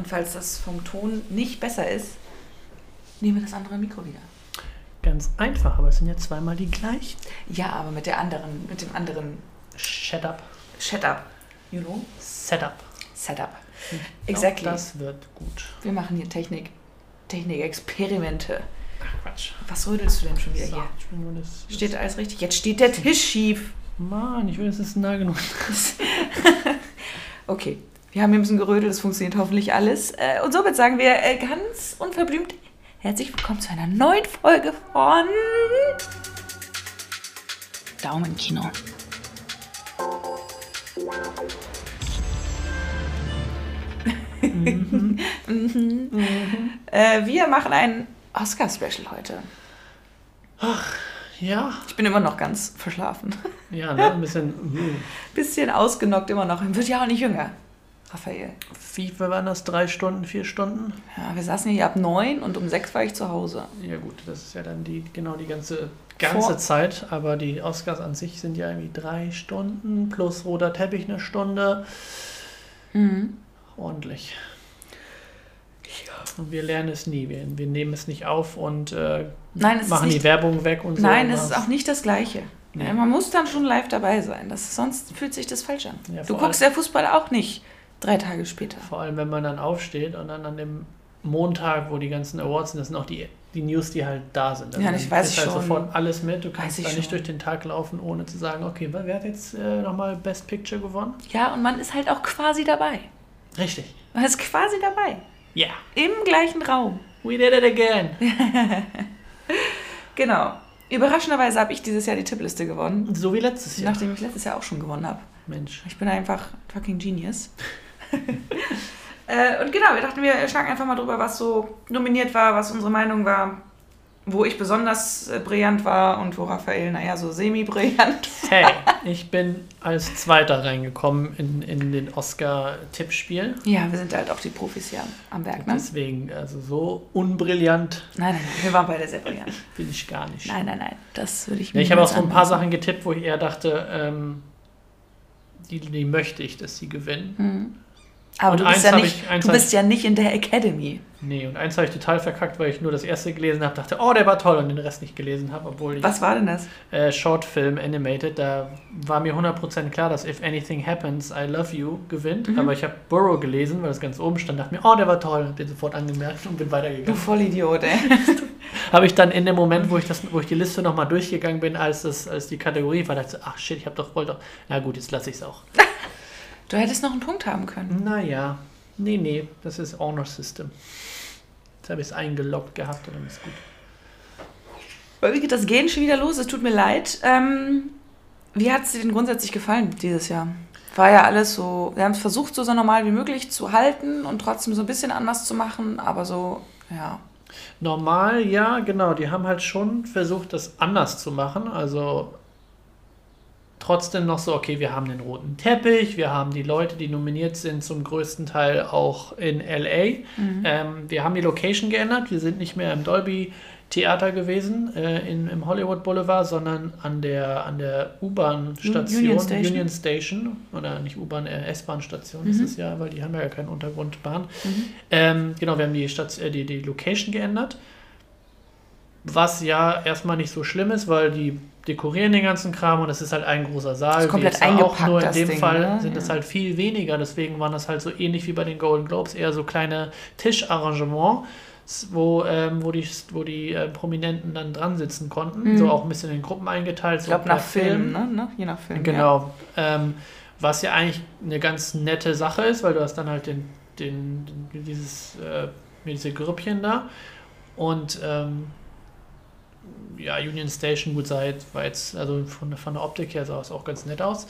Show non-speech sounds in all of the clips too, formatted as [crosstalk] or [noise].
Und falls das vom Ton nicht besser ist, nehmen wir das andere Mikro wieder. Ganz einfach, aber es sind ja zweimal die gleichen. Ja, aber mit der anderen, mit dem anderen Setup. Setup. You know? Setup. Setup. Ich Exactly. Glaub, das wird gut. Wir machen hier Technik, Technik-Experimente. Ach Quatsch. Was rödelst du denn schon wieder So, hier? das, Steht alles richtig? Jetzt steht der Tisch schief. Mann, ich will, es ist nah genug. [laughs] Okay, wir haben hier ein bisschen gerödelt, es funktioniert hoffentlich alles. Äh, Und somit sagen wir äh, ganz unverblümt herzlich willkommen zu einer neuen Folge von Daumenkino. Mhm. [laughs] Äh, wir machen ein Oscar-Special heute. Ja, Ich bin immer noch ganz verschlafen. ja, ne, ein bisschen. hm. [laughs] Bisschen ausgenockt immer noch. Wird ja auch nicht jünger, Raphael. Wie waren das? Drei Stunden, vier Stunden? Ja, wir saßen hier ab neun und um sechs war ich zu Hause. Ja gut, das ist ja dann die genau die ganze ganze Vor- Zeit, aber die Oscars an sich sind ja irgendwie drei Stunden plus roter Teppich eine Stunde. Mhm. Ordentlich. Und wir lernen es nie. Wir, wir nehmen es nicht auf und äh, Nein, machen die nicht- Werbung weg und so. Nein, es ist auch nicht das Gleiche. Nee. Man muss dann schon live dabei sein. Das, sonst fühlt sich das falsch an. Ja, du guckst ja Fußball auch nicht drei Tage später. Vor allem, wenn man dann aufsteht und dann an dem Montag, wo die ganzen Awards sind, das sind auch die, die News, die halt da sind. Ja, ich weiß halt schon. sofort alles mit. Du kannst da nicht schon. durch den Tag laufen, ohne zu sagen, okay, wer hat jetzt äh, nochmal Best Picture gewonnen? Ja, und man ist halt auch quasi dabei. Richtig. Man ist quasi dabei. Ja. Im gleichen Raum. We did it again. [laughs] Genau. Überraschenderweise habe ich dieses Jahr die Tippliste gewonnen. So wie letztes Jahr. Nachdem ich letztes Jahr auch schon gewonnen habe. Mensch. Ich bin einfach fucking Genius. [laughs] äh, und genau, wir dachten, wir schlagen einfach mal drüber, was so nominiert war, was unsere Meinung war, wo ich besonders äh, brillant war und wo Raphael, naja, so semi-brillant. [laughs] Hey, ich bin als Zweiter reingekommen in, in den Oscar-Tippspiel. Ja, wir sind halt auch die Profis hier am Werk, ne? Deswegen, also so unbrillant Nein, nein, nein, wir waren beide sehr brillant. [laughs] bin ich gar nicht. Nein, nein, nein, das würde ich Ja, ich habe auch so ein paar Sachen getippt, wo ich eher dachte, ähm, die, die möchte ich, dass sie gewinnen. anmaßen. Aber Und du bist, ja nicht, ich- du bist ja nicht in der Academy. Nee, und eins habe ich total verkackt, weil ich nur das erste gelesen habe, dachte, oh, der war toll und den Rest nicht gelesen habe, obwohl ich Was war denn das? äh, Shortfilm Animated, da war mir 100% klar, dass If Anything Happens, I Love You gewinnt, Mhm. aber ich habe Burrow gelesen, weil das ganz oben stand, dachte mir, oh, der war toll, hab den sofort angemerkt und bin Du weitergegangen. Vollidiot, ey. [laughs] Habe ich dann in dem Moment, wo ich, das, wo ich die Liste nochmal durchgegangen bin, als, das, als die Kategorie war, dachte ich, ach shit, ich habe doch, wollte doch, na gut, jetzt lasse ich es auch. [laughs] Du hättest noch einen Punkt haben können. Naja, nee, nee, das ist Honor System. Jetzt habe ich es eingeloggt gehabt und dann ist gut. Wie geht das Gehen schon wieder los? Es tut mir leid. Ähm, wie hat es dir denn grundsätzlich gefallen dieses Jahr? War ja alles so, wir haben es versucht, so, so normal wie möglich zu halten und trotzdem so ein bisschen anders zu machen, aber so, ja. Normal, ja, genau. Die haben halt schon versucht, das anders zu machen. Also trotzdem noch so, okay, wir haben den roten Teppich, wir haben die Leute, die nominiert sind, zum größten Teil auch in LA. Ähm, wir haben die Location geändert. Wir sind nicht mehr im Dolby Theater gewesen, äh, in, im Hollywood Boulevard, sondern an der, an der U-Bahn-Station, Union Station. Union Station, oder nicht U-Bahn, äh, S-Bahn-Station ist es ja, weil die haben ja keine Untergrundbahn. Ähm, genau, wir haben die, Stat äh, die, die Location geändert. Was ja erstmal nicht so schlimm ist, weil die dekorieren den ganzen Kram und es ist halt ein großer Saal. Ist komplett wie jetzt auch eingepackt, nur in das dem Ding, Fall ne? sind es Ja. halt viel weniger, deswegen waren das halt so ähnlich wie bei den Golden Globes, eher so kleine Tischarrangements, wo, ähm, wo die, wo die äh, Prominenten dann dran sitzen konnten. Mhm. So auch ein bisschen in Gruppen eingeteilt. Ich so glaube per nach Film, ne? ne? Je nach Film. Genau. Ähm, was ja eigentlich eine ganz nette Sache ist, weil du hast dann halt den, den, den dieses, äh, diese Grüppchen da. Und ähm, ja, Union Station, gut, sah jetzt, war jetzt, also von, von der Optik her sah es auch ganz nett aus.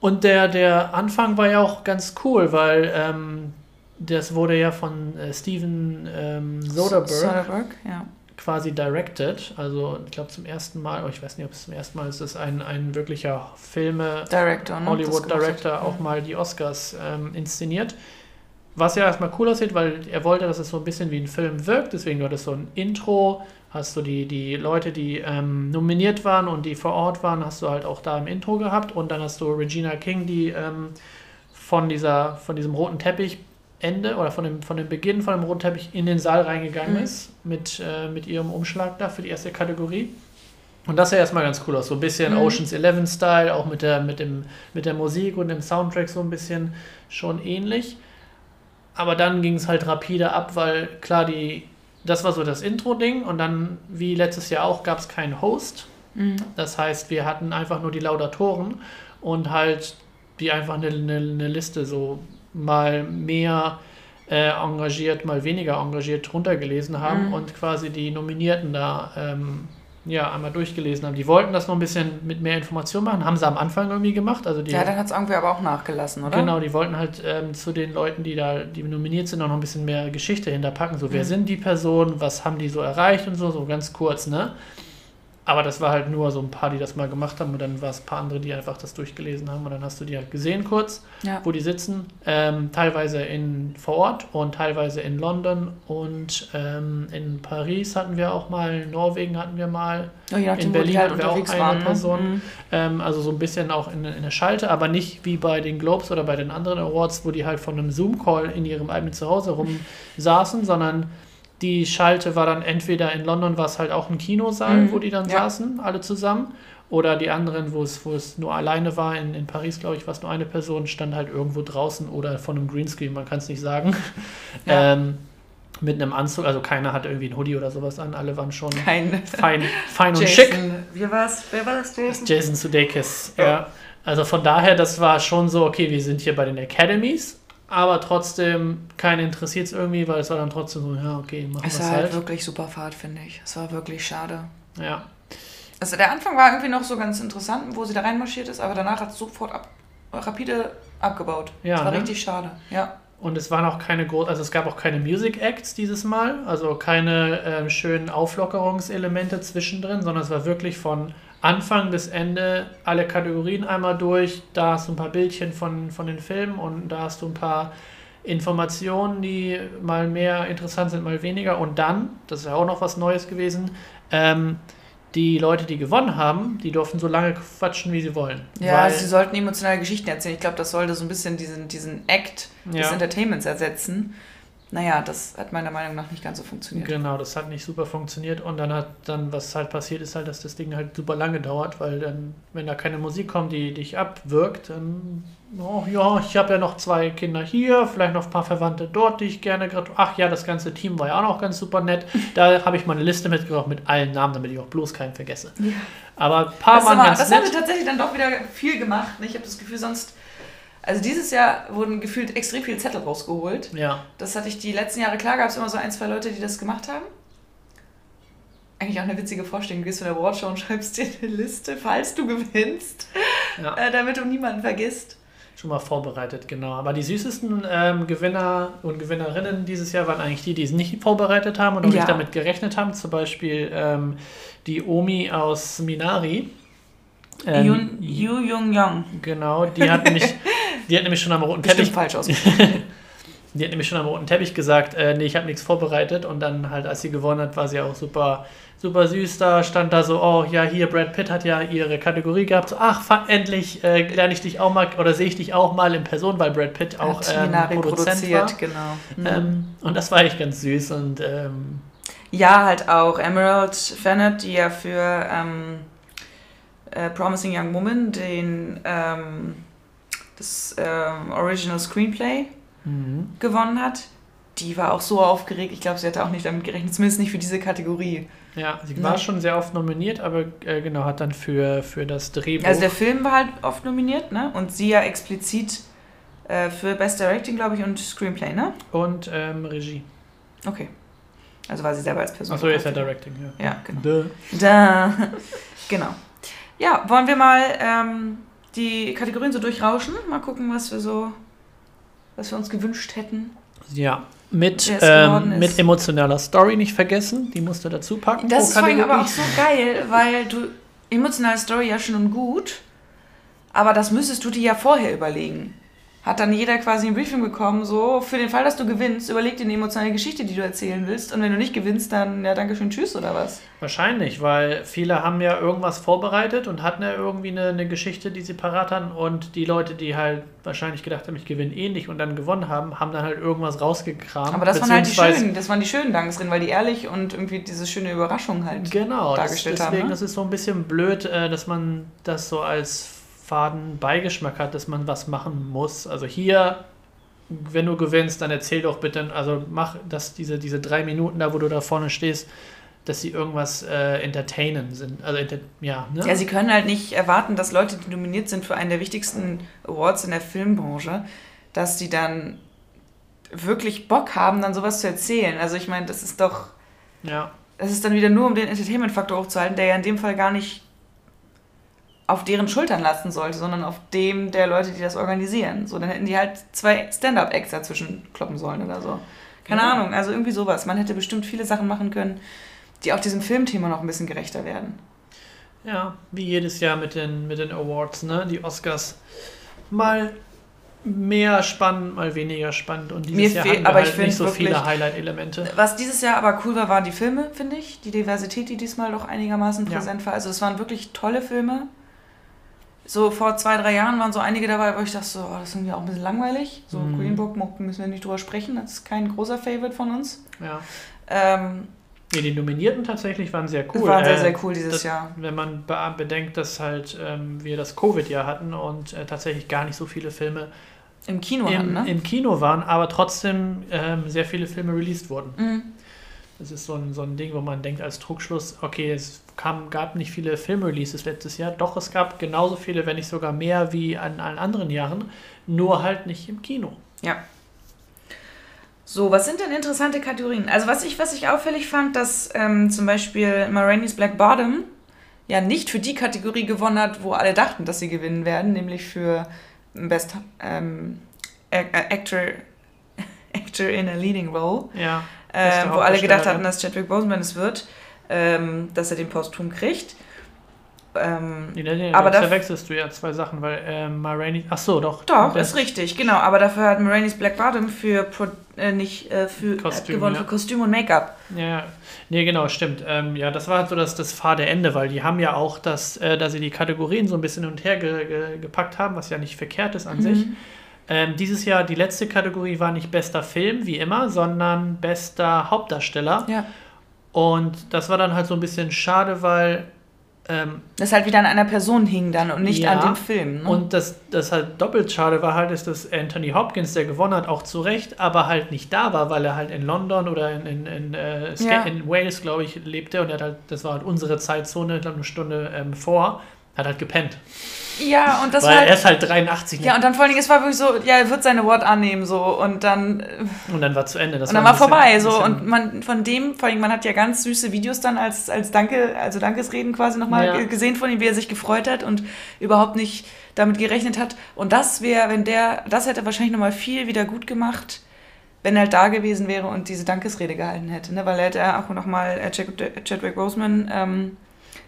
Und der, der Anfang war ja auch ganz cool, weil ähm, das wurde ja von äh, Steven ähm. Soderbergh Soderbergh, ja. quasi directed. Also ich glaube zum ersten Mal, oh, ich weiß nicht, ob es zum ersten Mal ist, dass ein, ein wirklicher Filme Director, ne? Hollywood. Director auch mal die Oscars ähm, inszeniert. Was ja erstmal cool aussieht, weil er wollte, dass es so ein bisschen wie ein Film wirkt. Deswegen du hattest so ein Intro, hast du die, die Leute, die ähm, nominiert waren und die vor Ort waren, hast du halt auch da im Intro gehabt. Und dann hast du Regina King, die ähm, von, dieser, von diesem roten Teppich Ende oder von dem, von dem Beginn von dem roten Teppich in den Saal reingegangen Mhm. ist mit, äh, mit ihrem Umschlag da für die erste Kategorie. Und das sah erstmal ganz cool aus. So ein bisschen Mhm. Oceans 11 Style, auch mit der, mit, dem, mit der Musik und dem Soundtrack so ein bisschen schon ähnlich. Aber dann ging es halt rapide ab, weil klar, die, das war so das Intro-Ding und dann, wie letztes Jahr auch, gab es keinen Host. Mhm. Das heißt, wir hatten einfach nur die Laudatoren und halt die einfach eine, eine, eine Liste so mal mehr äh, engagiert, mal weniger engagiert runtergelesen haben Mhm. und quasi die Nominierten da ähm, ja einmal durchgelesen haben. Die wollten das noch ein bisschen mit mehr Information machen, haben sie am Anfang irgendwie gemacht. Also die, Ja, dann hat es irgendwie aber auch nachgelassen, oder? Genau, die wollten halt ähm, zu den Leuten, die da, die nominiert sind, auch noch ein bisschen mehr Geschichte hinterpacken. So, wer Mhm. sind die Personen, was haben die so erreicht und so, so ganz kurz, ne? Aber das war halt nur so ein paar, die das mal gemacht haben und dann war es ein paar andere, die einfach das durchgelesen haben und dann hast du die halt gesehen kurz, Ja. wo die sitzen. Ähm, teilweise in, vor Ort und teilweise in London und ähm, in Paris hatten wir auch mal, in Norwegen hatten wir mal. Oh, nachdem, In Berlin halt hatten wir auch eine waren. ne? Person. Mhm. Ähm, also so ein bisschen auch in, in der Schalte, aber nicht wie bei den Globes oder bei den anderen Awards, wo die halt von einem Zoom-Call in ihrem eigenen Zuhause rum saßen, sondern die Schalte war dann entweder in London war es halt auch ein Kinosaal, Mhm, wo die dann ja. saßen, alle zusammen. Oder die anderen, wo es, wo es nur alleine war, in, in Paris, glaube ich, war es nur eine Person, stand halt irgendwo draußen oder von einem Greenscreen, man kann es nicht sagen. [laughs] Ja. Ähm, mit einem Anzug, also keiner hatte irgendwie ein Hoodie oder sowas an, alle waren schon Kein fein, [laughs] fein und schick. Jason. Wie war's? Wer war das, Jason? Jason Sudeikis, Ja. ja. Also von daher, das war schon so, okay, wir sind hier bei den Academies, aber trotzdem, keinen interessiert es irgendwie, weil es war dann trotzdem so, ja, okay, machen wir Es es war halt halt. wirklich super Fahrt, finde ich. Es war wirklich schade. Ja. Also der Anfang war irgendwie noch so ganz interessant, wo sie da reinmarschiert ist, aber danach hat es sofort ab, rapide abgebaut. Ja, das war ne? richtig schade. Ja. Und es waren auch keine groß, also es gab auch keine Music Acts dieses Mal, also keine ähm, schönen Auflockerungselemente zwischendrin, sondern es war wirklich von Anfang bis Ende alle Kategorien einmal durch. Da hast du ein paar Bildchen von, von den Filmen und da hast du ein paar Informationen, die mal mehr interessant sind, mal weniger. Und dann, das ist ja auch noch was Neues gewesen, ähm, die Leute, die gewonnen haben, die durften so lange quatschen, wie sie wollen. Ja, sie sollten emotionale Geschichten erzählen. Ich glaube, das sollte so ein bisschen diesen, diesen Act des Ja. Entertainments ersetzen. Naja, das hat meiner Meinung nach nicht ganz so funktioniert. Genau, das hat nicht super funktioniert und dann hat dann, was halt passiert ist, halt, dass das Ding halt super lange dauert, weil dann, wenn da keine Musik kommt, die dich abwirkt, dann, oh ja, ich habe ja noch zwei Kinder hier, vielleicht noch ein paar Verwandte dort, die ich gerne gerade, ach ja, das ganze Team war ja auch noch ganz super nett. [laughs] Da habe ich mal eine Liste mitgebracht mit allen Namen, damit ich auch bloß keinen vergesse. Ja. Aber ein paar Das, waren aber, ganz das haben nett. tatsächlich dann doch wieder viel gemacht. Ich habe das Gefühl, sonst. Also dieses Jahr wurden gefühlt extrem viele Zettel rausgeholt. Ja, Das hatte ich die letzten Jahre klar, gab es immer so ein, zwei Leute, die das gemacht haben. Eigentlich auch eine witzige Vorstellung. Du gehst von der Awardshow und [laughs] schreibst dir eine Liste, falls du gewinnst, ja. äh, damit du niemanden vergisst. Schon mal vorbereitet, genau. Aber die süßesten ähm, Gewinner und Gewinnerinnen dieses Jahr waren eigentlich die, die es nicht vorbereitet haben und auch Ja. nicht damit gerechnet haben. Zum Beispiel ähm, die Omi aus Minari. Ähm, Yu Jung Young. Genau, die hat nämlich, [laughs] die hat nämlich schon am roten Bestimmt Teppich, falsch ausgesprochen. [laughs] die hat nämlich schon am roten Teppich gesagt, äh, nee, ich habe nichts vorbereitet. Und dann halt, als sie gewonnen hat, war sie auch super, super süß da, stand da so, oh ja, hier Brad Pitt hat ja ihre Kategorie gehabt. So, ach, endlich äh, lerne ich dich auch mal oder sehe ich dich auch mal in Person, weil Brad Pitt auch ähm, Produzent war. genau. Mhm. Ähm, und das war echt ganz süß und ähm, Ja, halt auch Emerald Fennett, die ja für ähm, äh, Promising Young Woman den ähm, das ähm, Original Screenplay mhm. gewonnen hat. Die war auch so aufgeregt. Ich glaube, sie hatte auch nicht damit gerechnet, zumindest nicht für diese Kategorie. ja, sie Ne? war schon sehr oft nominiert, aber äh, genau, hat dann für, für das Drehbuch. Also der Film war halt oft nominiert, ne? Und sie ja explizit äh, für Best Directing, glaube ich, und Screenplay, ne? und ähm, Regie. Okay. Also war sie selber als Person. Achso, jetzt ja. Directing, ja. Ja, genau. Duh. Da. [laughs] genau. Ja, wollen wir mal ähm, die Kategorien so durchrauschen? Mal gucken, was wir so, was wir uns gewünscht hätten. Ja, mit, ähm, ist. mit emotionaler Story nicht vergessen. Die musst du dazu packen. Das ist allem aber auch so geil, weil du emotionale Story ja schon und gut, aber das müsstest du dir ja vorher überlegen. Hat dann jeder quasi ein Briefing bekommen, so, für den Fall, dass du gewinnst, überleg dir eine emotionale Geschichte, die du erzählen willst. Und wenn du nicht gewinnst, dann, ja, danke schön, tschüss oder was? Wahrscheinlich, weil viele haben ja irgendwas vorbereitet und hatten ja irgendwie eine, eine Geschichte, die sie parat hatten. Und die Leute, die halt wahrscheinlich gedacht haben, ich gewinne eh nicht und dann gewonnen haben, haben dann halt irgendwas rausgekramt. Aber das waren halt die schönen, das waren die schönen Dankesrennen, weil die ehrlich und irgendwie diese schöne Überraschung halt genau, dargestellt das, deswegen, haben. Deswegen, ne? das ist so ein bisschen blöd, äh, dass man das so als faden Beigeschmack hat, dass man was machen muss. Also hier, wenn du gewinnst, dann erzähl doch bitte, also mach, dass diese, diese drei Minuten da, wo du da vorne stehst, dass sie irgendwas äh, entertainen sind. Also, ja, ne? ja, sie können halt nicht erwarten, dass Leute, die nominiert sind für einen der wichtigsten Awards in der Filmbranche, dass die dann wirklich Bock haben, dann sowas zu erzählen. Also ich meine, das ist doch. Ja. Das ist dann wieder nur, um den Entertainment-Faktor hochzuhalten, der ja in dem Fall gar nicht auf deren Schultern lasten sollte, sondern auf dem der Leute, die das organisieren. So, dann hätten die halt zwei Stand-up-Acts dazwischen kloppen sollen oder so. Keine ja. Ahnung, also irgendwie sowas. Man hätte bestimmt viele Sachen machen können, die auch diesem Filmthema noch ein bisschen gerechter werden. Ja, wie jedes Jahr mit den, mit den Awards, ne? Die Oscars. Mal mehr spannend, mal weniger spannend. Und dieses Mir Jahr hatten wir aber halt nicht so wirklich, viele Highlight-Elemente. Was dieses Jahr aber cool war, waren die Filme, finde ich. Die Diversität, die diesmal doch einigermaßen präsent ja. war. Also es waren wirklich tolle Filme so vor zwei, drei Jahren waren so einige dabei, wo ich dachte, so, oh, das ist irgendwie auch ein bisschen langweilig. So mhm. Green Book müssen wir nicht drüber sprechen, das ist kein großer Favorite von uns. Ja. Ähm, nee, die Nominierten tatsächlich waren sehr cool. Waren sehr, äh, sehr cool dieses das, Jahr. Wenn man bedenkt, dass halt ähm, wir das Covid-Jahr hatten und äh, tatsächlich gar nicht so viele Filme im Kino, im, hatten, ne? im Kino waren, aber trotzdem ähm, sehr viele Filme released wurden. Mhm. Das ist so ein, so ein Ding, wo man denkt als Trugschluss, okay, es kam, gab nicht viele Filmreleases letztes Jahr, doch es gab genauso viele, wenn nicht sogar mehr wie an allen anderen Jahren, nur halt nicht im Kino. Ja. So, was sind denn interessante Kategorien? Also was ich, was ich auffällig fand, dass ähm, zum Beispiel Marainis Black Bottom ja nicht für die Kategorie gewonnen hat, wo alle dachten, dass sie gewinnen werden, nämlich für Best ähm, Actor, [laughs] Actor in a Leading Role. Ja äh, wo alle gedacht hatten, dass Chadwick Boseman es wird, ähm, dass er den Posthum kriegt. Ähm, nee, nee, nee, aber da verwechselst du ja zwei Sachen, weil ähm, Marainis, ach so, doch. Doch, ist richtig, genau. Aber dafür hat Marainis Black Bottom für Pro, äh, nicht äh, für Kostüm, gewonnen ja. für Kostüm und Make-up. Ja, nee, genau, stimmt. Ähm, ja, das war halt so das, das fade Ende, weil die haben ja auch das, äh, dass sie die Kategorien so ein bisschen hin und her ge, ge, gepackt haben, was ja nicht verkehrt ist an mhm. sich. Ähm, dieses Jahr die letzte Kategorie war nicht bester Film, wie immer, sondern bester Hauptdarsteller. Ja. Und das war dann halt so ein bisschen schade, weil. Ähm, das halt wieder an einer Person hing dann und nicht ja, an dem Film. Ne? Und das, das halt doppelt schade war halt, ist, dass Anthony Hopkins, der gewonnen hat, auch zu Recht, aber halt nicht da war, weil er halt in London oder in, in, in, äh, ja. in Wales, glaube ich, lebte und er hat halt, das war halt unsere Zeitzone, ich glaube eine Stunde ähm, vor, hat halt gepennt. Ja, und das Weil war halt, er ist halt 83. Ne? Ja, und dann vor allen Dingen, es war wirklich so, ja, er wird seine Wort annehmen, so, und dann. Äh, und dann war zu Ende. Das und dann war, bisschen, vorbei, so, und man, von dem, vor allem, man hat ja ganz süße Videos dann als, als Danke, also Dankesreden quasi nochmal ja. gesehen von ihm, wie er sich gefreut hat und überhaupt nicht damit gerechnet hat. Und das wäre, wenn der, das hätte wahrscheinlich nochmal viel wieder gut gemacht, wenn er halt da gewesen wäre und diese Dankesrede gehalten hätte, ne? Weil er hätte auch nochmal äh, Chadwick Roseman, ähm,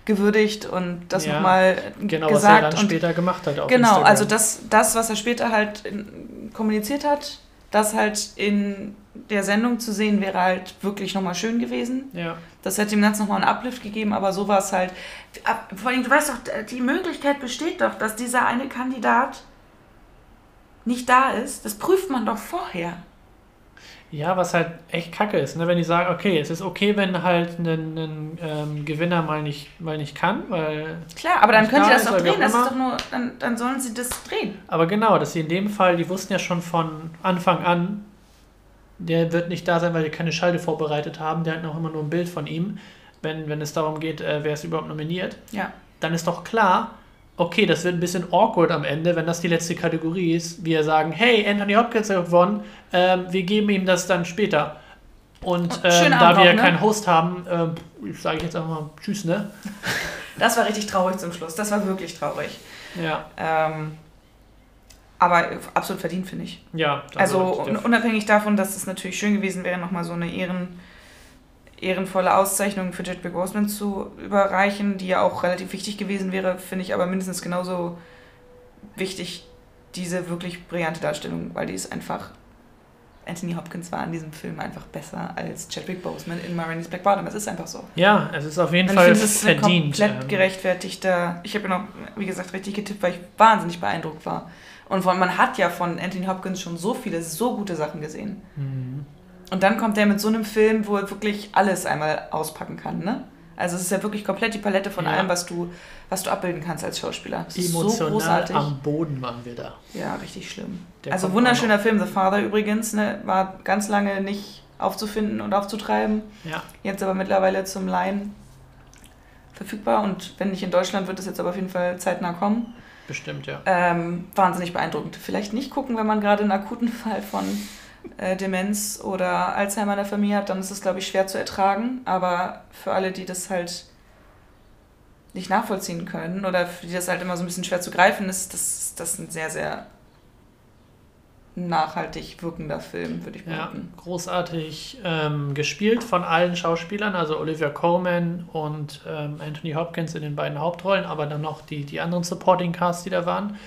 gewürdigt und das ja, nochmal genau, gesagt. Genau, was er dann später gemacht hat. Auf genau, Instagram. also das, das, was er später halt kommuniziert hat, das halt in der Sendung zu sehen, wäre halt wirklich nochmal schön gewesen. Ja. Das hätte ihm ganz nochmal einen Uplift gegeben, aber so war es halt. Vor allem, du weißt doch, die Möglichkeit besteht doch, dass dieser eine Kandidat nicht da ist. Das prüft man doch vorher. Ja, was halt echt kacke ist, ne? wenn die sagen, okay, es ist okay, wenn halt ein, ein ähm, Gewinner mal nicht, mal nicht kann, weil. Klar, aber dann können sie das doch drehen, das ist doch nur, dann, dann sollen sie das drehen. Aber genau, dass sie in dem Fall, die wussten ja schon von Anfang an, der wird nicht da sein, weil wir keine Schalte vorbereitet haben, der hat noch immer nur ein Bild von ihm, wenn, wenn es darum geht, äh, wer ist überhaupt nominiert. Ja. Dann ist doch klar, okay, das wird ein bisschen awkward am Ende, wenn das die letzte Kategorie ist. Wir sagen, hey, Anthony Hopkins hat gewonnen, ähm, wir geben ihm das dann später. Und ähm, da wir ne? keinen Host haben, ähm, sage ich jetzt einfach mal Tschüss, ne? [laughs] Das war richtig traurig zum Schluss. Das war wirklich traurig. Ja. Ähm, aber absolut verdient, finde ich. Ja. Also unabhängig davon, dass es natürlich schön gewesen wäre, nochmal so eine Ehren ehrenvolle Auszeichnung für Chadwick Boseman zu überreichen, die ja auch relativ wichtig gewesen wäre, finde ich aber mindestens genauso wichtig diese wirklich brillante Darstellung, weil die ist einfach. Anthony Hopkins war in diesem Film einfach besser als Chadwick Boseman in Marini's Black Bottom. Es ist einfach so. Ja, es ist auf jeden Fall finde, es ist verdient. komplett ähm, gerechtfertigter. Ich habe ja noch, wie gesagt, richtig getippt, weil ich wahnsinnig beeindruckt war. Und von, man hat ja von Anthony Hopkins schon so viele, so gute Sachen gesehen. Mhm. Und dann kommt er mit so einem Film, wo er wirklich alles einmal auspacken kann, ne? Also es ist ja wirklich komplett die Palette von Ja. allem, was du, was du abbilden kannst als Schauspieler. Es ist so Emotional großartig. am Boden waren wir da. Ja, richtig schlimm. Der also wunderschöner Film, The Father übrigens, ne? War ganz lange nicht aufzufinden und aufzutreiben. Ja, Jetzt aber mittlerweile zum Leihen verfügbar und wenn nicht in Deutschland, wird es jetzt aber auf jeden Fall zeitnah kommen. bestimmt, ja. Ähm, wahnsinnig beeindruckend. Vielleicht nicht gucken, wenn man gerade einen akuten [laughs] Fall von äh, Demenz oder Alzheimer in der Familie hat, dann ist es, glaube ich, schwer zu ertragen. Aber für alle, die das halt nicht nachvollziehen können oder für die das halt immer so ein bisschen schwer zu greifen ist, das, ist das ein sehr, sehr nachhaltig wirkender Film, würde ich Ja, behaupten. großartig ähm, gespielt von allen Schauspielern, also Olivia Colman und ähm, Anthony Hopkins in den beiden Hauptrollen, aber dann noch die, die anderen Supporting Casts, die da waren.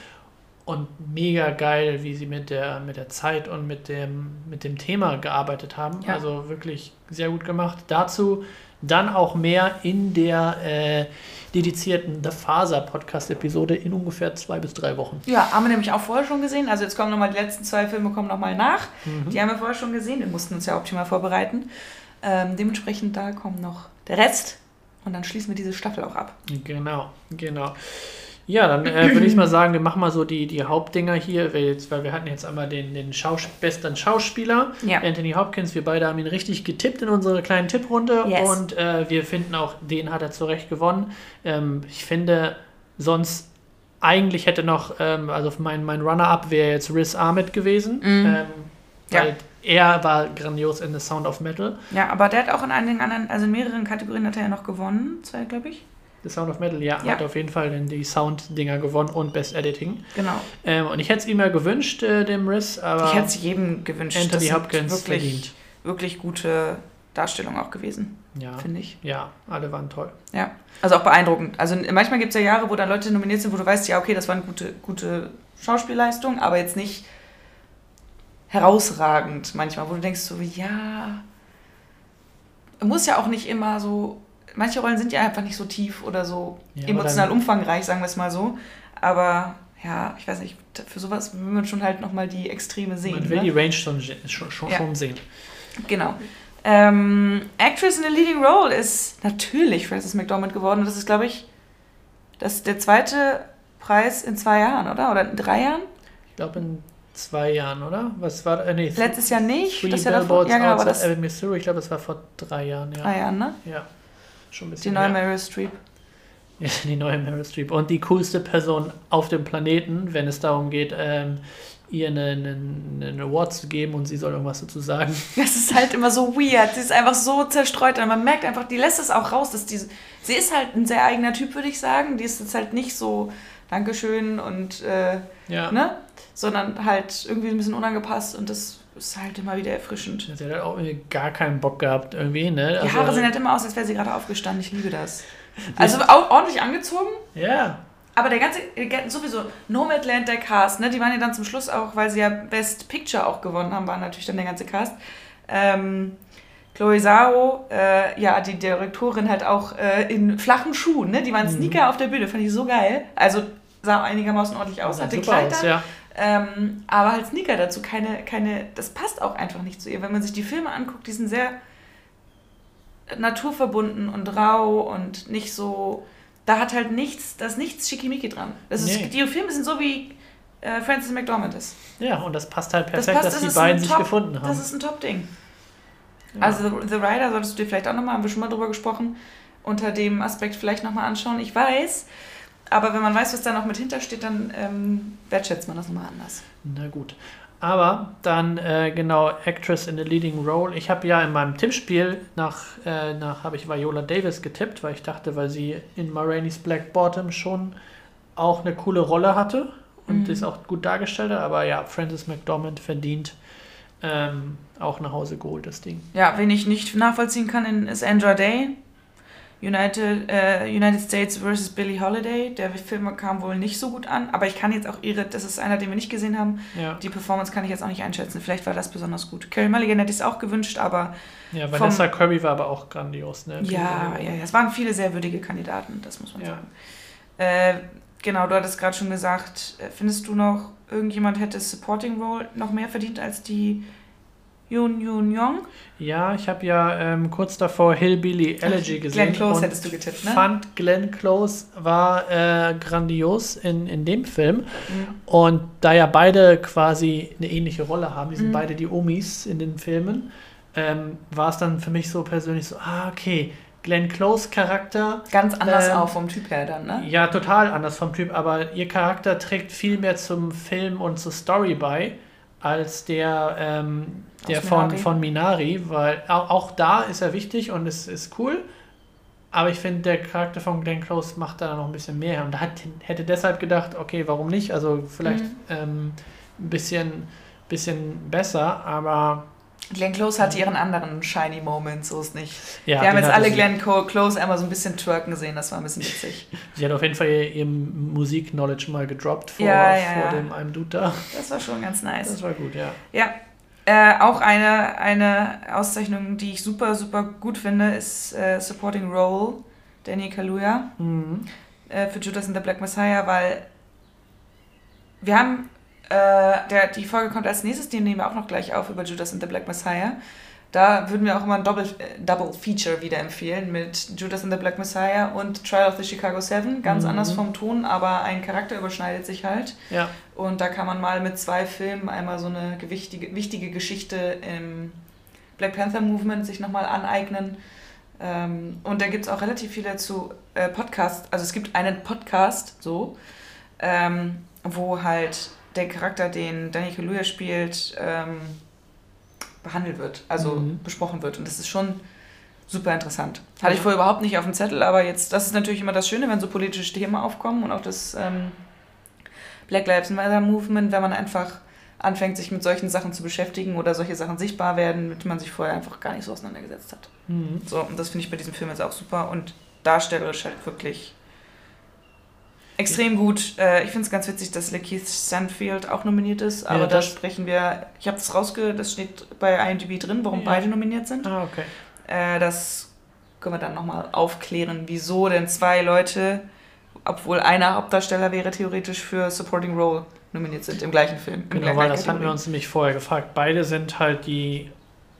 Und mega geil, wie sie mit der, mit der Zeit und mit dem, mit dem Thema gearbeitet haben. Ja. Also wirklich sehr gut gemacht. Dazu dann auch mehr in der äh, dedizierten The Faser Podcast-Episode in ungefähr zwei bis drei Wochen. Ja, haben wir nämlich auch vorher schon gesehen. Also jetzt kommen nochmal die letzten zwei Filme kommen nochmal nach. Mhm. Die haben wir vorher schon gesehen. Wir mussten uns ja optimal vorbereiten. Ähm, dementsprechend da kommt noch der Rest. Und dann schließen wir diese Staffel auch ab. Genau, genau. Ja, dann äh, würde ich mal [clears throat] sagen, wir machen mal so die, die Hauptdinger hier, weil, jetzt, weil wir hatten jetzt einmal den, den Schaus besten Schauspieler, Ja. Anthony Hopkins. Wir beide haben ihn richtig getippt in unserer kleinen Tipprunde Yes. und äh, wir finden auch, den hat er zu Recht gewonnen. Ähm, ich finde, sonst eigentlich hätte noch, ähm, also mein, mein Runner-Up wäre jetzt Riz Ahmed gewesen, Mhm. ähm, Ja. weil er war grandios in The Sound of Metal. Ja, aber der hat auch in einigen anderen, also in mehreren Kategorien hat er ja noch gewonnen. Zwei, glaube ich. The Sound of Metal, ja, Ja. hat auf jeden Fall dann die Sound-Dinger gewonnen und Best Editing. Genau. Ähm, und ich hätte es ihm ja gewünscht, äh, dem Riss, aber ich hätte es jedem gewünscht. Anthony Das Hopkins wirklich, verdient. wirklich gute Darstellung auch gewesen, Ja. finde ich. ja, alle waren toll. Ja. Also auch beeindruckend. Also manchmal gibt es ja Jahre, wo dann Leute nominiert sind, wo du weißt, ja, okay, das war eine gute, gute Schauspielleistung, aber jetzt nicht herausragend manchmal, wo du denkst so, ja, muss ja auch nicht immer so, manche Rollen sind ja einfach nicht so tief oder so Ja, emotional aber umfangreich, sagen wir es mal so. Aber ja, ich weiß nicht, für sowas will man schon halt nochmal die Extreme sehen. Man will ne? die Range schon, schon, schon, Ja. schon sehen. Genau. Ähm, Actress in a Leading Role ist natürlich Frances McDormand geworden. Und das ist, glaube ich, das der zweite Preis in zwei Jahren, oder? Oder in drei Jahren? Ich glaube in zwei Jahren, oder? Was war äh, nee, Letztes Jahr nicht. Three das Jahr davor. Ja, genau, aber das Missouri, ich glaube, das war vor drei Jahren, ja. drei Jahren, ne? Ja, schon ein Die bisschen neue mehr. Meryl Streep. Ja, [laughs] die neue Meryl Streep. Und die coolste Person auf dem Planeten, wenn es darum geht, ähm, ihr einen, einen, einen Award zu geben und sie soll irgendwas dazu sagen. [laughs] Das ist halt immer so weird. Sie ist einfach so zerstreut. Und man merkt einfach, die lässt es auch raus, dass diese. Sie ist halt ein sehr eigener Typ, würde ich sagen. Die ist jetzt halt nicht so Dankeschön und äh, Ja. ne? Sondern halt irgendwie ein bisschen unangepasst und das ist halt immer wieder erfrischend. Sie hat halt auch gar keinen Bock gehabt, irgendwie, ne? Die Haare sehen halt immer aus, als wäre sie gerade aufgestanden. Ich liebe das. Also auch ordentlich angezogen, Ja, aber der ganze, sowieso Nomadland, der Cast, ne, die waren ja dann zum Schluss auch, weil sie ja Best Picture auch gewonnen haben, war natürlich dann der ganze Cast. Ähm, Chloe Zhao, äh, ja, die Direktorin halt auch äh, in flachen Schuhen, ne? Die waren Mhm. Sneaker auf der Bühne, fand ich so geil. Also sah einigermaßen ordentlich aus, hatte super Kleid aus, ja. Ähm, aber halt Sneaker dazu, keine, keine, das passt auch einfach nicht zu ihr. Wenn man sich die Filme anguckt, die sind sehr naturverbunden und rau und nicht so, da hat halt nichts, da ist nichts Schickimicki dran. Das ist, Nee. Die Filme sind so wie äh, Frances McDormand ist. Ja, und das passt halt Das perfekt, passt, dass das die beiden sich Top- gefunden haben. Das ist ein Top-Ding. Ja. Also The Rider solltest du dir vielleicht auch nochmal, haben wir schon mal drüber gesprochen, unter dem Aspekt vielleicht nochmal anschauen. Ich weiß, aber wenn man weiß, was da noch mit hintersteht, dann ähm, wertschätzt man das nochmal anders. Na gut. Aber dann äh, genau Actress in the Leading Role. Ich habe ja in meinem Tippspiel nach, äh, nach habe ich Viola Davis getippt, weil ich dachte, weil sie in Ma Rainey's Black Bottom schon auch eine coole Rolle hatte und Mhm. ist auch gut dargestellt hat. Aber ja, Frances McDormand verdient ähm, auch nach Hause geholt, das Ding. Ja, wen ich nicht nachvollziehen kann, ist Andra Day. United, äh, United States vs. Billie Holiday. Der Film kam wohl nicht so gut an, aber ich kann jetzt auch ihre, das ist einer, den wir nicht gesehen haben. Ja. Die Performance kann ich jetzt auch nicht einschätzen. Vielleicht war das besonders gut. Carey Mulligan hätte ich es auch gewünscht, aber Ja, Vom- Vanessa Kirby war aber auch grandios, ne? ja, ja, ja, es waren viele sehr würdige Kandidaten, das muss man Ja. sagen. Äh, genau, du hattest gerade schon gesagt, äh, findest du noch, irgendjemand hätte Supporting Role noch mehr verdient als die Yoon Yoon Young? Ja, ich habe ja ähm, kurz davor Hillbilly Elegy gesehen. Glenn Close und hättest du getippt, ne? fand Glenn Close war äh, grandios in, in dem Film. Mhm. Und da ja beide quasi eine ähnliche Rolle haben, die sind Mhm. beide die Omis in den Filmen, ähm, war es dann für mich so persönlich so, ah, okay, Glenn Close Charakter, Ganz anders Ähm, auch vom Typ her dann, ne? ja, total anders vom Typ, aber ihr Charakter trägt viel mehr zum Film und zur Story bei, als der, ähm, der Aus von, Minari. von Minari, weil auch, auch da ist er wichtig und es ist cool. Aber ich finde, der Charakter von Glenn Close macht da noch ein bisschen mehr. Und da hat, hätte deshalb gedacht, okay, warum nicht? Also vielleicht Mhm. ähm, ein bisschen, bisschen besser, aber Glenn Close hatte ihren anderen shiny Moment, so ist nicht. ja. Wir haben jetzt alle. Glenn Close einmal so ein bisschen twerken gesehen, das war ein bisschen witzig. [laughs] Sie hat auf jeden Fall ihr, ihr Musik-Knowledge mal gedroppt vor, Ja, ja, vor dem einem Dude da. Das war schon ganz nice. Das war gut, ja. Ja, äh, auch eine, eine Auszeichnung, die ich super, super gut finde, ist äh, Supporting Role, Danny Kaluuya Mhm. äh, für Judas and the Black Messiah, weil wir haben, der, die Folge kommt als nächstes, die nehmen wir auch noch gleich auf über Judas and the Black Messiah. Da würden wir auch immer ein Double, äh, Double Feature wieder empfehlen mit Judas and the Black Messiah und Trial of the Chicago Seven. Ganz Mhm. anders vom Ton, aber ein Charakter überschneidet sich halt. Ja. Und da kann man mal mit zwei Filmen einmal so eine gewichtige, wichtige Geschichte im Black Panther Movement sich nochmal aneignen. Ähm, und da gibt es auch relativ viele zu äh, Podcasts. Also es gibt einen Podcast, so, ähm, wo halt der Charakter, den Danny Kaluuya spielt, ähm, behandelt wird, also Mhm. besprochen wird. Und das ist schon super interessant. Hatte ich vorher überhaupt nicht auf dem Zettel, aber jetzt, das ist natürlich immer das Schöne, wenn so politische Themen aufkommen und auch das ähm, Black Lives Matter Movement, wenn man einfach anfängt, sich mit solchen Sachen zu beschäftigen oder solche Sachen sichtbar werden, mit denen man sich vorher einfach gar nicht so auseinandergesetzt hat. Mhm. So, und das finde ich bei diesem Film jetzt auch super und darstellerisch halt wirklich extrem gut. Äh, ich finde es ganz witzig, dass Lakeith Stanfield auch nominiert ist, aber Ja, da sprechen wir, ich habe das rausge, das steht bei IMDb drin, warum Ja. beide nominiert sind. Ah, okay. Äh, das können wir dann nochmal aufklären, wieso denn zwei Leute, obwohl einer Hauptdarsteller wäre, theoretisch für Supporting Role nominiert sind im gleichen Film. Genau, weil das hatten wir uns nämlich vorher gefragt. Beide sind halt die,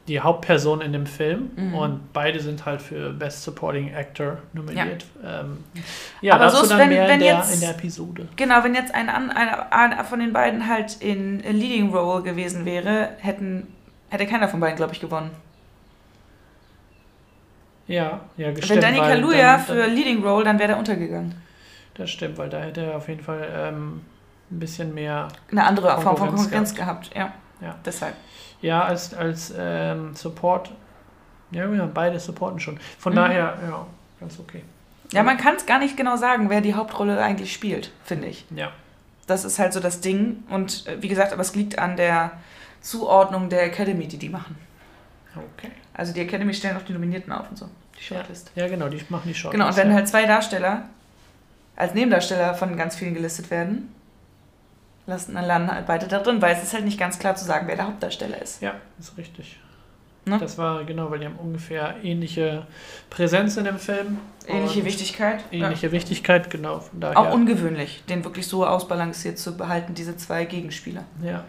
die Hauptperson in dem Film Mhm. und beide sind halt für Best Supporting Actor nominiert. Ja, ähm, ja Aber dazu so ist, dann wenn- mehr wenn in, der, jetzt- in der Episode. Genau, wenn jetzt ein, einer einer von den beiden halt in Leading Role gewesen wäre, hätten, hätte keiner von beiden, glaube ich, gewonnen. Ja, ja, Wenn gestimmt. Danny weil Kaluuya für dann- Leading Role, dann wäre der untergegangen. Das stimmt, weil da hätte er auf jeden Fall ähm, ein bisschen mehr. Eine andere Form von Konkurrenz Konkurrenz gehabt, ja. Ja. Deshalb. Ja, als, als ähm, Support. Ja, ja, beide supporten schon. Von Mhm. daher, ja, ganz okay. Ja, man kann es gar nicht genau sagen, wer die Hauptrolle eigentlich spielt, finde ich. Ja. Das ist halt so das Ding. Und äh, wie gesagt, aber es liegt an der Zuordnung der Academy, die die machen. Okay. Also die Academy stellen auch die Nominierten auf und so. Die Shortlist. Ja, genau, die machen die Shortlist. Genau, und wenn ja. halt zwei Darsteller als Nebendarsteller von ganz vielen gelistet werden, lassen, dann landen halt beide da drin, weil es ist halt nicht ganz klar zu sagen, wer der Hauptdarsteller ist. Ja, ist richtig. Ne? Das war genau, weil die haben ungefähr ähnliche Präsenz in dem Film. Ähnliche Wichtigkeit. Ähnliche Wichtigkeit, genau. Von Ja. daher. Auch ungewöhnlich, den wirklich so ausbalanciert zu behalten, diese zwei Gegenspieler. ja.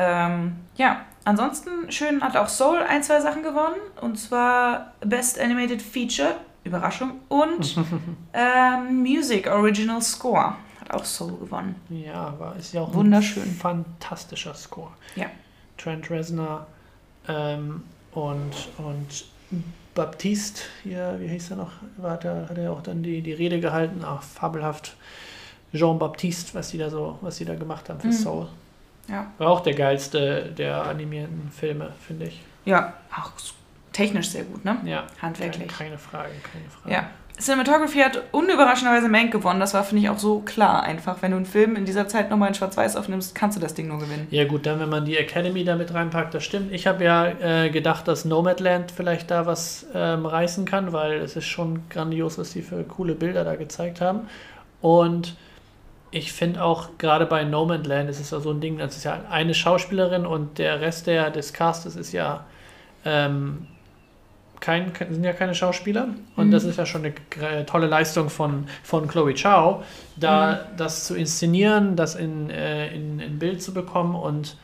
Ähm, ja, ansonsten schön hat auch Soul ein, zwei Sachen gewonnen. Und zwar Best Animated Feature, Überraschung, und [laughs] ähm, Music Original Score hat auch Soul gewonnen. ja, aber ist ja auch Wunderschön. ein fantastischer Score. Ja. Trent Reznor ähm, und, und Baptiste, hier, wie hieß er noch? War, hat, er, hat er auch dann die, die Rede gehalten? Ach, fabelhaft. Jean-Baptiste, was die da so, was die da gemacht haben für Mhm. Soul. Ja. War auch der geilste der animierten Filme, finde ich. Ja, auch technisch sehr gut, ne? Ja. Handwerklich. Keine, keine Frage, keine Frage. Ja. Cinematography hat unüberraschenderweise Mank gewonnen. Das war, finde ich, auch so klar einfach. Wenn du einen Film in dieser Zeit nochmal in Schwarz-Weiß aufnimmst, kannst du das Ding nur gewinnen. Ja gut, dann wenn man die Academy da mit reinpackt, das stimmt. Ich habe ja äh, gedacht, dass Nomadland vielleicht da was ähm, reißen kann, weil es ist schon grandios, was die für coole Bilder da gezeigt haben. Und ich finde auch gerade bei Nomadland ist es ja so ein Ding, das ist ja eine Schauspielerin und der Rest der, des Castes ist ja ähm, kein, sind ja keine Schauspieler. Und Mhm. das ist ja schon eine gr- tolle Leistung von, von Chloe Chow, da Mhm. das zu inszenieren, das in, äh, in, in Bild zu bekommen und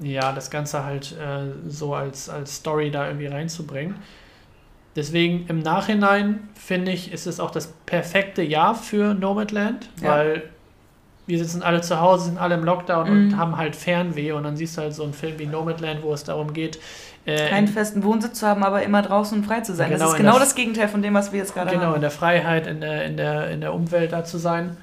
ja, das Ganze halt äh, so als, als Story da irgendwie reinzubringen. Deswegen im Nachhinein finde ich, ist es auch das perfekte Jahr für Nomadland, Ja. weil wir sitzen alle zu Hause, sind alle im Lockdown Mhm. und haben halt Fernweh und dann siehst du halt so einen Film wie Nomadland, wo es darum geht, äh, Keinen festen Wohnsitz zu haben, aber immer draußen und frei zu sein. Genau, das ist in genau der- das Gegenteil von dem, was wir jetzt gerade genau, in haben. der Freiheit, in der, in der, in der Umwelt da zu sein.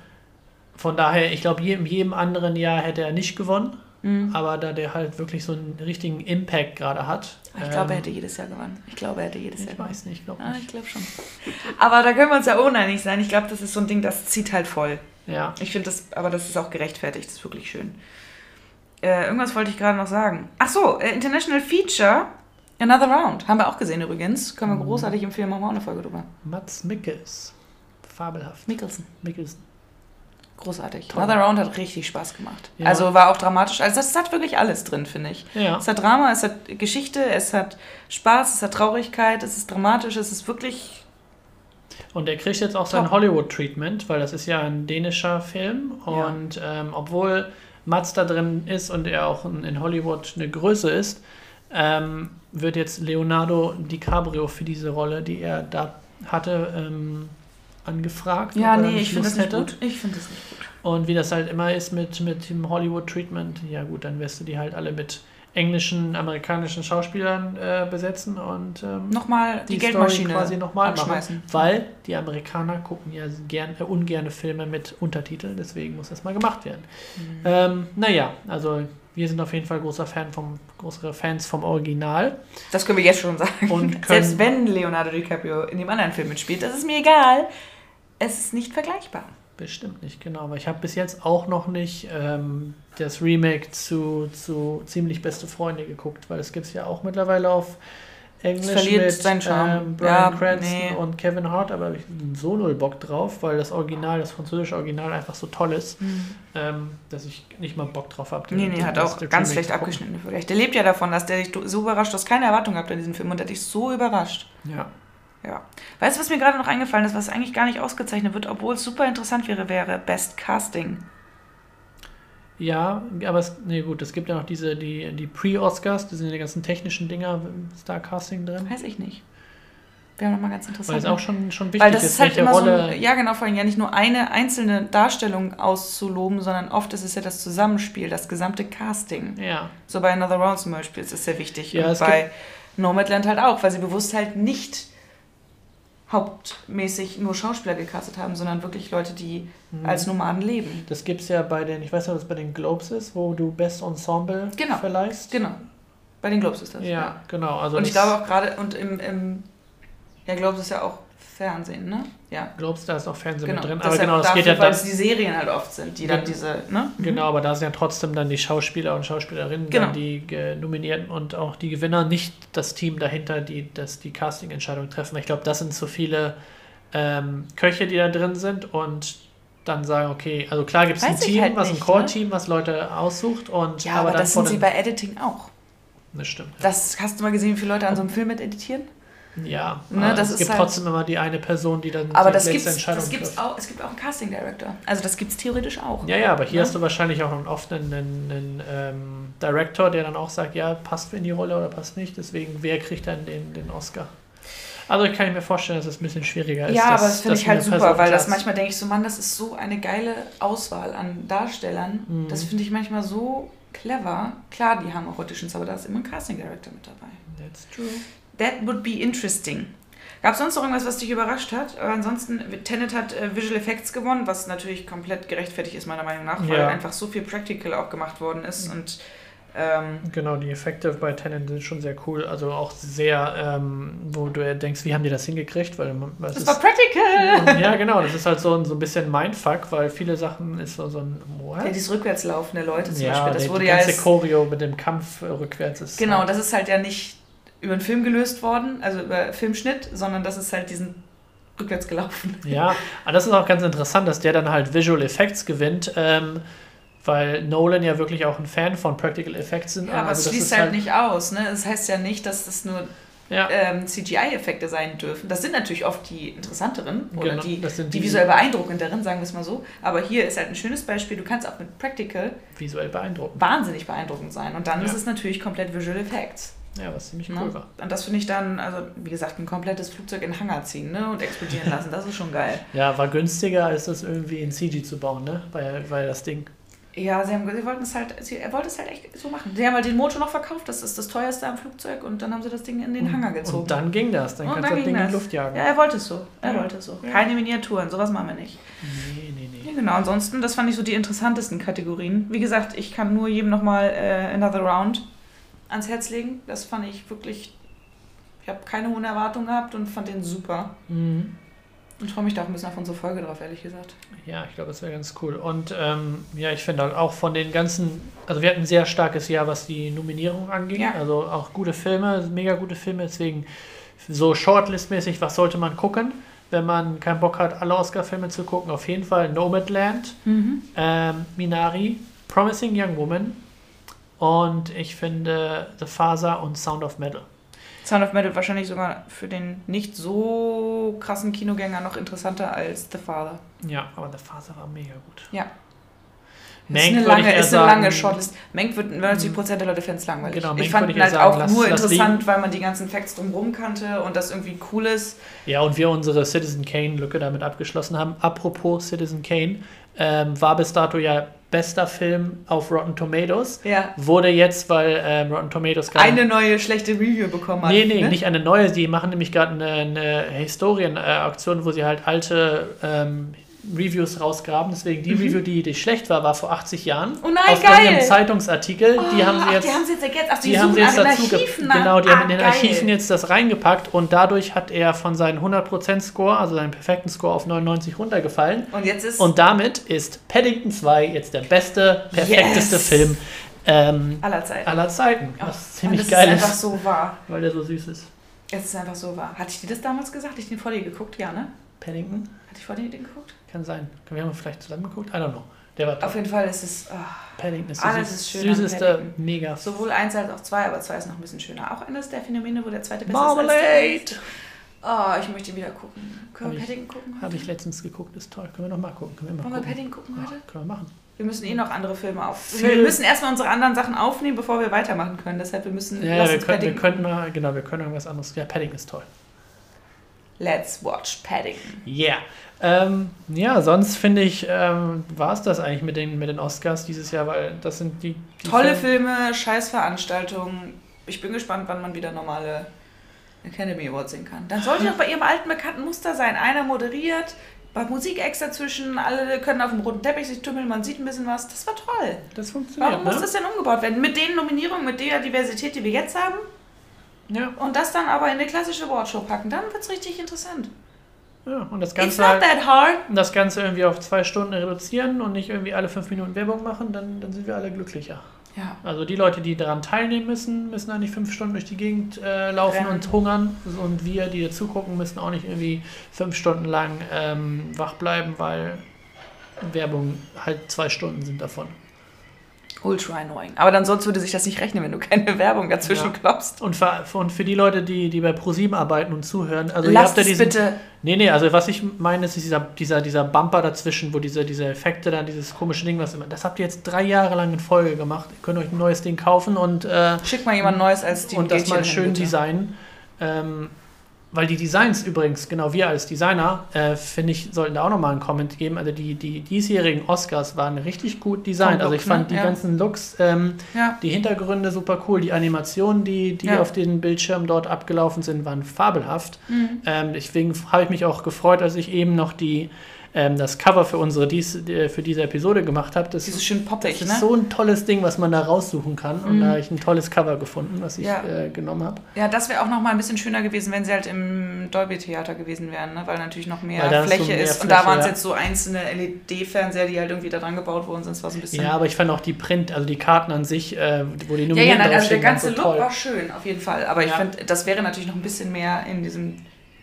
Von daher, ich glaube, in jedem anderen Jahr hätte er nicht gewonnen, Mhm. aber da der halt wirklich so einen richtigen Impact gerade hat. Ich glaube, er ähm, hätte jedes Jahr gewonnen. Ich glaube, er hätte jedes Jahr Ich gewonnen. weiß nicht, ich glaube Ah, ich glaube schon. Aber da können wir uns ja uneinig sein. Ich glaube, das ist so ein Ding, das zieht halt voll. Ja, Ich finde das, aber das ist auch gerechtfertigt. Das ist wirklich schön. Äh, irgendwas wollte ich gerade noch sagen. Ach so, äh, International Feature, Another Round. Haben wir auch gesehen übrigens. Können wir Mhm. großartig empfehlen. Machen wir auch eine Folge drüber. Mats Mikkels. Fabelhaft. Mikkelsen. Mikkelsen. Großartig. Toll. Another Round hat richtig Spaß gemacht. Ja. Also war auch dramatisch. Also das hat wirklich alles drin, finde ich. Ja. Es hat Drama, es hat Geschichte, es hat Spaß, es hat Traurigkeit, es ist dramatisch, es ist wirklich. Und er kriegt jetzt auch sein. Hollywood-Treatment, weil das ist ja ein dänischer Film. Ja. Und ähm, obwohl Mats da drin ist und er auch in Hollywood eine Größe ist, ähm, wird jetzt Leonardo DiCaprio für diese Rolle, die er da hatte, ähm, angefragt. Ja, nee, ich finde das nicht hätte. gut. Ich finde das nicht gut. Und wie das halt immer ist mit, mit dem Hollywood-Treatment, ja gut, dann wirst du die halt alle mit englischen, amerikanischen Schauspielern äh, besetzen und ähm, Nochmal die, die Geldmaschine Story quasi nochmal machen. Weil die Amerikaner gucken ja gern, äh, ungerne Filme mit Untertiteln, deswegen muss das mal gemacht werden. Mhm. Ähm, naja, also wir sind auf jeden Fall großer Fan vom, größere Fans vom Original. Das können wir jetzt schon sagen. Und [laughs] Selbst wenn Leonardo DiCaprio in dem anderen Film mitspielt, das ist mir egal. Es ist nicht vergleichbar. Bestimmt nicht, genau. Aber ich habe bis jetzt auch noch nicht ähm, das Remake zu, zu Ziemlich Beste Freunde geguckt, weil es gibt es ja auch mittlerweile auf Englisch verliert mit seinen Charme. ähm, Brian Ja, Cranston nee. und Kevin Hart, aber ich habe so null Bock drauf, weil das Original, das französische Original einfach so toll ist, ähm, dass ich nicht mal Bock drauf habe. Nee, nee, hat auch ganz schlecht abgeschnitten. Vielleicht. Der lebt ja davon, dass der dich so überrascht, du hast keine Erwartung gehabt an diesem Film und der dich so überrascht. Ja. Ja. Weißt du, was mir gerade noch eingefallen ist, was eigentlich gar nicht ausgezeichnet wird, obwohl es super interessant wäre, wäre Best Casting. Ja, aber es, nee, gut, es gibt ja noch diese, die, die Pre-Oscars, das sind ja die ganzen technischen Dinger, Star-Casting drin. Weiß ich nicht. Wäre nochmal ganz Weil interessant. es auch schon, schon wichtig Weil das ist, ist halt immer so, Rolle. ein, ja genau, vor allem ja nicht nur eine einzelne Darstellung auszuloben, sondern oft ist es ja das Zusammenspiel, das gesamte Casting. ja, So bei Another Round zum Beispiel ist es sehr wichtig. Ja, und es bei Nomadland halt auch, weil sie bewusst halt nicht hauptmäßig nur Schauspieler gecastet haben, sondern wirklich Leute, die Mhm. als Nomaden leben. Das gibt es ja bei den, ich weiß nicht, ob es bei den Globes ist, wo du Best Ensemble Genau. verleihst. Genau. Bei den Globes ist das. Ja, genau. Also und ich glaube auch gerade, und im, im ja, Globes ist ja auch Fernsehen, ne? Ja. Globes, da ist auch Fernsehen Genau. mit drin. Aber genau, das dafür, geht ja weil dann. es die Serien halt oft sind, die dann diese, ne? Genau, aber da sind ja trotzdem dann die Schauspieler und Schauspielerinnen, Genau. dann die ge- Nominierten und auch die Gewinner, nicht das Team dahinter, die das die Casting-Entscheidung treffen. Ich glaube, das sind zu viele ähm, Köche, die da drin sind und dann sagen, okay, also klar gibt es ein Team, halt was ein nicht, Core-Team, was Leute aussucht und Ja, aber, dann das sind sie bei Editing auch. Das stimmt. Das hast du mal gesehen, wie viele Leute an so einem Film mit editieren? Ja, Ne, das es ist gibt halt- trotzdem immer die eine Person, die dann Aber die das letzte gibt's, Entscheidung das gibt's trifft. auch, es gibt auch einen Casting Director. Also das gibt es theoretisch auch. Ja, ja, aber hier Ne? hast du wahrscheinlich auch oft einen, einen, einen ähm, Director, der dann auch sagt, ja, passt in die Rolle oder passt nicht. Deswegen, wer kriegt dann den, den Oscar? Also kann ich mir vorstellen, dass es ein bisschen schwieriger ist. Ja, aber das finde ich halt super, Person weil das manchmal denke ich so, Mann, das ist so eine geile Auswahl an Darstellern. Mhm. Das finde ich manchmal so clever. Klar, die haben auch Auditions, aber da ist immer ein Casting Director mit dabei. That's true. That would be interesting. Gab es sonst noch irgendwas, was dich überrascht hat? Aber ansonsten, Tenet hat äh, Visual Effects gewonnen, was natürlich komplett gerechtfertigt ist, meiner Meinung nach, weil Ja. einfach so viel Practical auch gemacht worden ist und Ähm, genau, die Effekte bei Tenet sind schon sehr cool. Also auch sehr, ähm, wo du denkst, wie haben die das hingekriegt? Weil das ist, war practical! Ja, genau, das ist halt so ein, so ein bisschen Mindfuck, weil viele Sachen ist so, so ein. What? Ja, dieses rückwärts laufende Leute zum ja, Beispiel. Das die, wurde die ganze ja Choreo mit dem Kampf rückwärts ist. Genau, halt das ist halt ja nicht über einen Film gelöst worden, also über Filmschnitt, sondern das ist halt diesen rückwärts gelaufen. [laughs] Ja, aber das ist auch ganz interessant, dass der dann halt Visual Effects gewinnt. Ähm, weil Nolan ja wirklich auch ein Fan von Practical Effects sind. Ja, aber also es schließt halt, halt, nicht aus. Ne? Das heißt ja nicht, dass das nur ja. ähm, CGI-Effekte sein dürfen. Das sind natürlich oft die interessanteren oder genau, die, die, die, visuell beeindruckenderen, sagen wir es mal so. Aber hier ist halt ein schönes Beispiel. Du kannst auch mit Practical visuell beeindruckend. wahnsinnig beeindruckend sein. Und dann ja. ist es natürlich komplett Visual Effects. Ja, was ziemlich cool ne? war. Und das finde ich dann, also wie gesagt, ein komplettes Flugzeug in den Hangar ziehen ne? und explodieren lassen. Das ist schon geil. [laughs] Ja, war günstiger, als das irgendwie in CG zu bauen, ne? Weil, weil das Ding. Ja, sie, haben, sie wollten es halt, sie, er wollte es halt echt so machen. Sie haben halt den Motor noch verkauft, das ist das teuerste am Flugzeug und dann haben sie das Ding in den Hangar gezogen. Und dann ging das, dann und kannst du das Ding das. in die Luft jagen. Ja, er wollte es so, er ja. wollte es so. Ja. Keine Miniaturen, sowas machen wir nicht. Nee, nee, nee. Ja, genau, ansonsten, das fand ich so die interessantesten Kategorien. Wie gesagt, ich kann nur jedem nochmal äh, Another Round ans Herz legen. Das fand ich wirklich, ich habe keine hohen Erwartungen gehabt und fand den super. Mhm. Und freue mich da auch ein bisschen auf unsere Folge drauf, ehrlich gesagt. Ja, ich glaube, das wäre ganz cool. Und ähm, ja, ich finde auch von den ganzen, also wir hatten ein sehr starkes Jahr, was die Nominierung anging. Ja. Also auch gute Filme, mega gute Filme. Deswegen so Shortlist-mäßig, was sollte man gucken, wenn man keinen Bock hat, alle Oscar-Filme zu gucken? Auf jeden Fall Nomadland, mhm. ähm, Minari, Promising Young Woman und ich finde The Faser und Sound of Metal. Sound of Metal wahrscheinlich sogar für den nicht so krassen Kinogänger noch interessanter als The Father. Ja, aber The Father war mega gut. Ja. Mank ist eine lange, ist eine lange Shortlist. Mank wird 90% der Leute fans langweilig. Genau, ich fand ihn halt sagen, auch lass, nur lass interessant, weil man die ganzen Facts drumherum kannte und das irgendwie cool ist. Ja, und wir unsere Citizen Kane-Lücke damit abgeschlossen haben. Apropos Citizen Kane, ähm, war bis dato ja bester Film auf Rotten Tomatoes. Ja. Wurde jetzt, weil ähm, Rotten Tomatoes gerade. Eine neue schlechte Review bekommen hat. Nee, nee, ne? nicht eine neue. Die machen nämlich gerade eine, eine Historienaktion, wo sie halt alte ähm, Reviews rausgraben. Deswegen die mhm. Review, die, die schlecht war, war vor 80 Jahren. Oh nein, aus geil! einem Zeitungsartikel. Oh, die haben sie jetzt. Ach, die haben sie jetzt ergänzt. Ach, die, die haben sie jetzt dazu Genau, die ah, haben in den geil. Archiven jetzt das reingepackt und dadurch hat er von seinem 100% Score, also seinen perfekten Score auf 99 runtergefallen. Und jetzt ist. Und damit ist Paddington 2 jetzt der beste, perfekteste yes. Film ähm, aller Zeiten. Aller Zeiten. Was oh, ziemlich geil ist. einfach so wahr. Weil der so süß ist. Es ist einfach so wahr. Hatte ich dir das damals gesagt? Ich den vor dir geguckt? Ja, ne? Paddington? Hatte ich vor dir den geguckt? Kann sein. Wir haben vielleicht zusammen geguckt? I don't know. Der war top. Auf jeden Fall ist es. Oh, Paddington ist alles ist schön. Süßeste, mega. Sowohl eins als auch zwei, aber zwei ist noch ein bisschen schöner. Auch eines der Phänomene, wo der zweite besser Marmalade. ist. Marmalade! Oh, ich möchte ihn wieder gucken. Können hab wir Paddington gucken heute? Habe ich letztens geguckt, ist toll. Können wir noch mal gucken. Können wir, mal Wollen gucken. wir Paddington gucken heute? Oh, können wir machen. Wir müssen eh noch andere Filme auf. Wir müssen erstmal unsere anderen Sachen aufnehmen, bevor wir weitermachen können. Deshalb wir müssen. Ja, wir, können, wir könnten mal, genau, wir können irgendwas anderes. Ja, Paddington ist toll. Let's watch Paddington. Yeah. Ähm, ja, sonst finde ich, ähm, war es das eigentlich mit den, mit den Oscars dieses Jahr, weil das sind die. die Tolle Filme, Filme Scheißveranstaltungen. Ich bin gespannt, wann man wieder normale Academy Awards sehen kann. Dann sollte doch bei ihrem alten bekannten Muster sein. Einer moderiert, bei Musik extra zwischen, alle können auf dem roten Teppich sich tümmeln, man sieht ein bisschen was. Das war toll. Das funktioniert. Warum ne? muss das denn umgebaut werden? Mit den Nominierungen, mit der Diversität, die wir jetzt haben? Ja. Und das dann aber in eine klassische Awardshow packen, dann wird es richtig interessant. Ja, und das Ganze, halt, das Ganze irgendwie auf zwei Stunden reduzieren und nicht irgendwie alle fünf Minuten Werbung machen, dann, dann sind wir alle glücklicher. Ja. Also die Leute, die daran teilnehmen müssen, müssen nicht fünf Stunden durch die Gegend äh, laufen Rennen. und hungern. Und wir, die zugucken, müssen auch nicht irgendwie fünf Stunden lang ähm, wach bleiben, weil Werbung halt zwei Stunden sind davon. Ultra annoying. Aber dann sonst würde sich das nicht rechnen, wenn du keine [laughs] Werbung dazwischen ja. klopfst. Und für, und für die Leute, die, die bei ProSieben arbeiten und zuhören, also Lasst ihr habt ja diesen, bitte. Nee, nee, also was ich meine, ist dieser, dieser, dieser Bumper dazwischen, wo diese, diese Effekte da, dieses komische Ding, was immer. Das habt ihr jetzt drei Jahre lang in Folge gemacht. Ihr könnt euch ein neues Ding kaufen und. Äh, Schickt mal jemand Neues als die Und das mal schön designen. Ähm, weil die Designs übrigens, genau wir als Designer, äh, finde ich, sollten da auch nochmal einen Comment geben. Also die, die diesjährigen Oscars waren richtig gut designt. Also ich fand ne? die ja. ganzen Looks, ähm, ja. die Hintergründe super cool, die Animationen, die, die ja. auf den Bildschirmen dort abgelaufen sind, waren fabelhaft. Mhm. Ähm, deswegen habe ich mich auch gefreut, als ich eben noch die ähm, das Cover für unsere dies, äh, für diese Episode gemacht habe. Das, Dieses schön poppig, das ist ne? so ein tolles Ding, was man da raussuchen kann. Und Mhm. da habe ich ein tolles Cover gefunden, was ich Ja. äh, genommen habe. Ja, das wäre auch noch mal ein bisschen schöner gewesen, wenn sie halt im Dolby-Theater gewesen wären, ne? weil natürlich noch mehr ist so Fläche mehr ist. und da Fläche, waren es ja. jetzt so einzelne LED-Fernseher, die halt irgendwie da dran gebaut wurden, sonst war es ein bisschen... Ja, aber ich fand auch die Print, also die Karten an sich, äh, wo die ja, ja Nominierten nein, also der ganze so Look toll. war schön, auf jeden Fall. Aber ich Ja. finde, das wäre natürlich noch ein bisschen mehr in diesem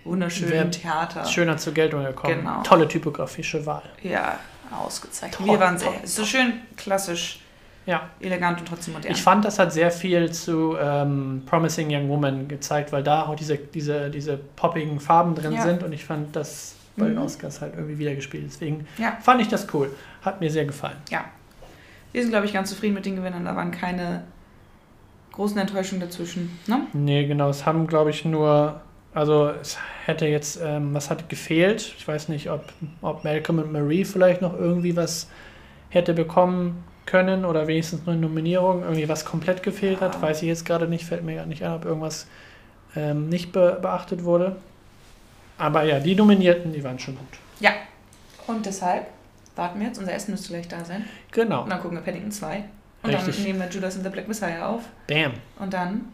wunderschönen Wär Theater. Schöner zur Geltung gekommen. Genau. Tolle typografische Wahl. Ja, ausgezeichnet. Toll, Wir waren sehr, toll, so schön klassisch, Ja. elegant und trotzdem modern. Ich fand, das hat sehr viel zu ähm, Promising Young Woman gezeigt, weil da auch diese, diese, diese poppigen Farben drin Ja. sind und ich fand das bei den Mhm. Oscars halt irgendwie wiedergespielt. Deswegen Ja. fand ich das cool. Hat mir sehr gefallen. Ja. Wir sind, glaube ich, ganz zufrieden mit den Gewinnern. Da waren keine großen Enttäuschungen dazwischen. Ne? Nee, genau. Es haben, glaube ich, nur. Also, es hätte jetzt. Ähm, was hat gefehlt? Ich weiß nicht, ob, ob Malcolm und Marie vielleicht noch irgendwie was hätte bekommen können oder wenigstens nur eine Nominierung. Irgendwie was komplett gefehlt hat. Weiß ich jetzt gerade nicht. Fällt mir gerade nicht ein, ob irgendwas ähm, nicht be beachtet wurde. Aber ja, die Nominierten, die waren schon gut. Ja. Und deshalb warten wir jetzt. Unser Essen müsste gleich da sein. Genau. Und dann gucken wir Paddington 2. Und Richtig. dann nehmen wir Judas and the Black Messiah auf. Bam. Und dann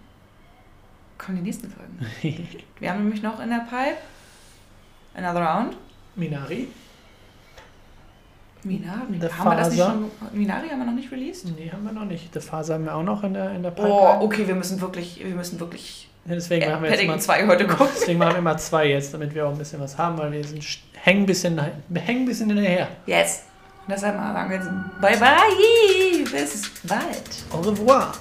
kommen die nächsten Folgen. [laughs] Wir haben nämlich noch in der Pipe Another Round. Minari? Minari. The Haben wir das nicht Faser. schon? Minari haben wir noch nicht released? Nee, haben wir noch nicht. The Phase haben wir auch noch in der, in der Pipeline. Oh, okay, wir müssen wirklich, wir müssen wirklich Ja, Deswegen äh, machen wir jetzt mal 2 heute gucken. Deswegen machen wir immer zwei jetzt, damit wir auch ein bisschen was haben, weil wir sind hängen ein bisschen, hängen ein bisschen hinterher. Yes. Und deshalb mal sagen wir jetzt bye bye. Bis bald. Au revoir.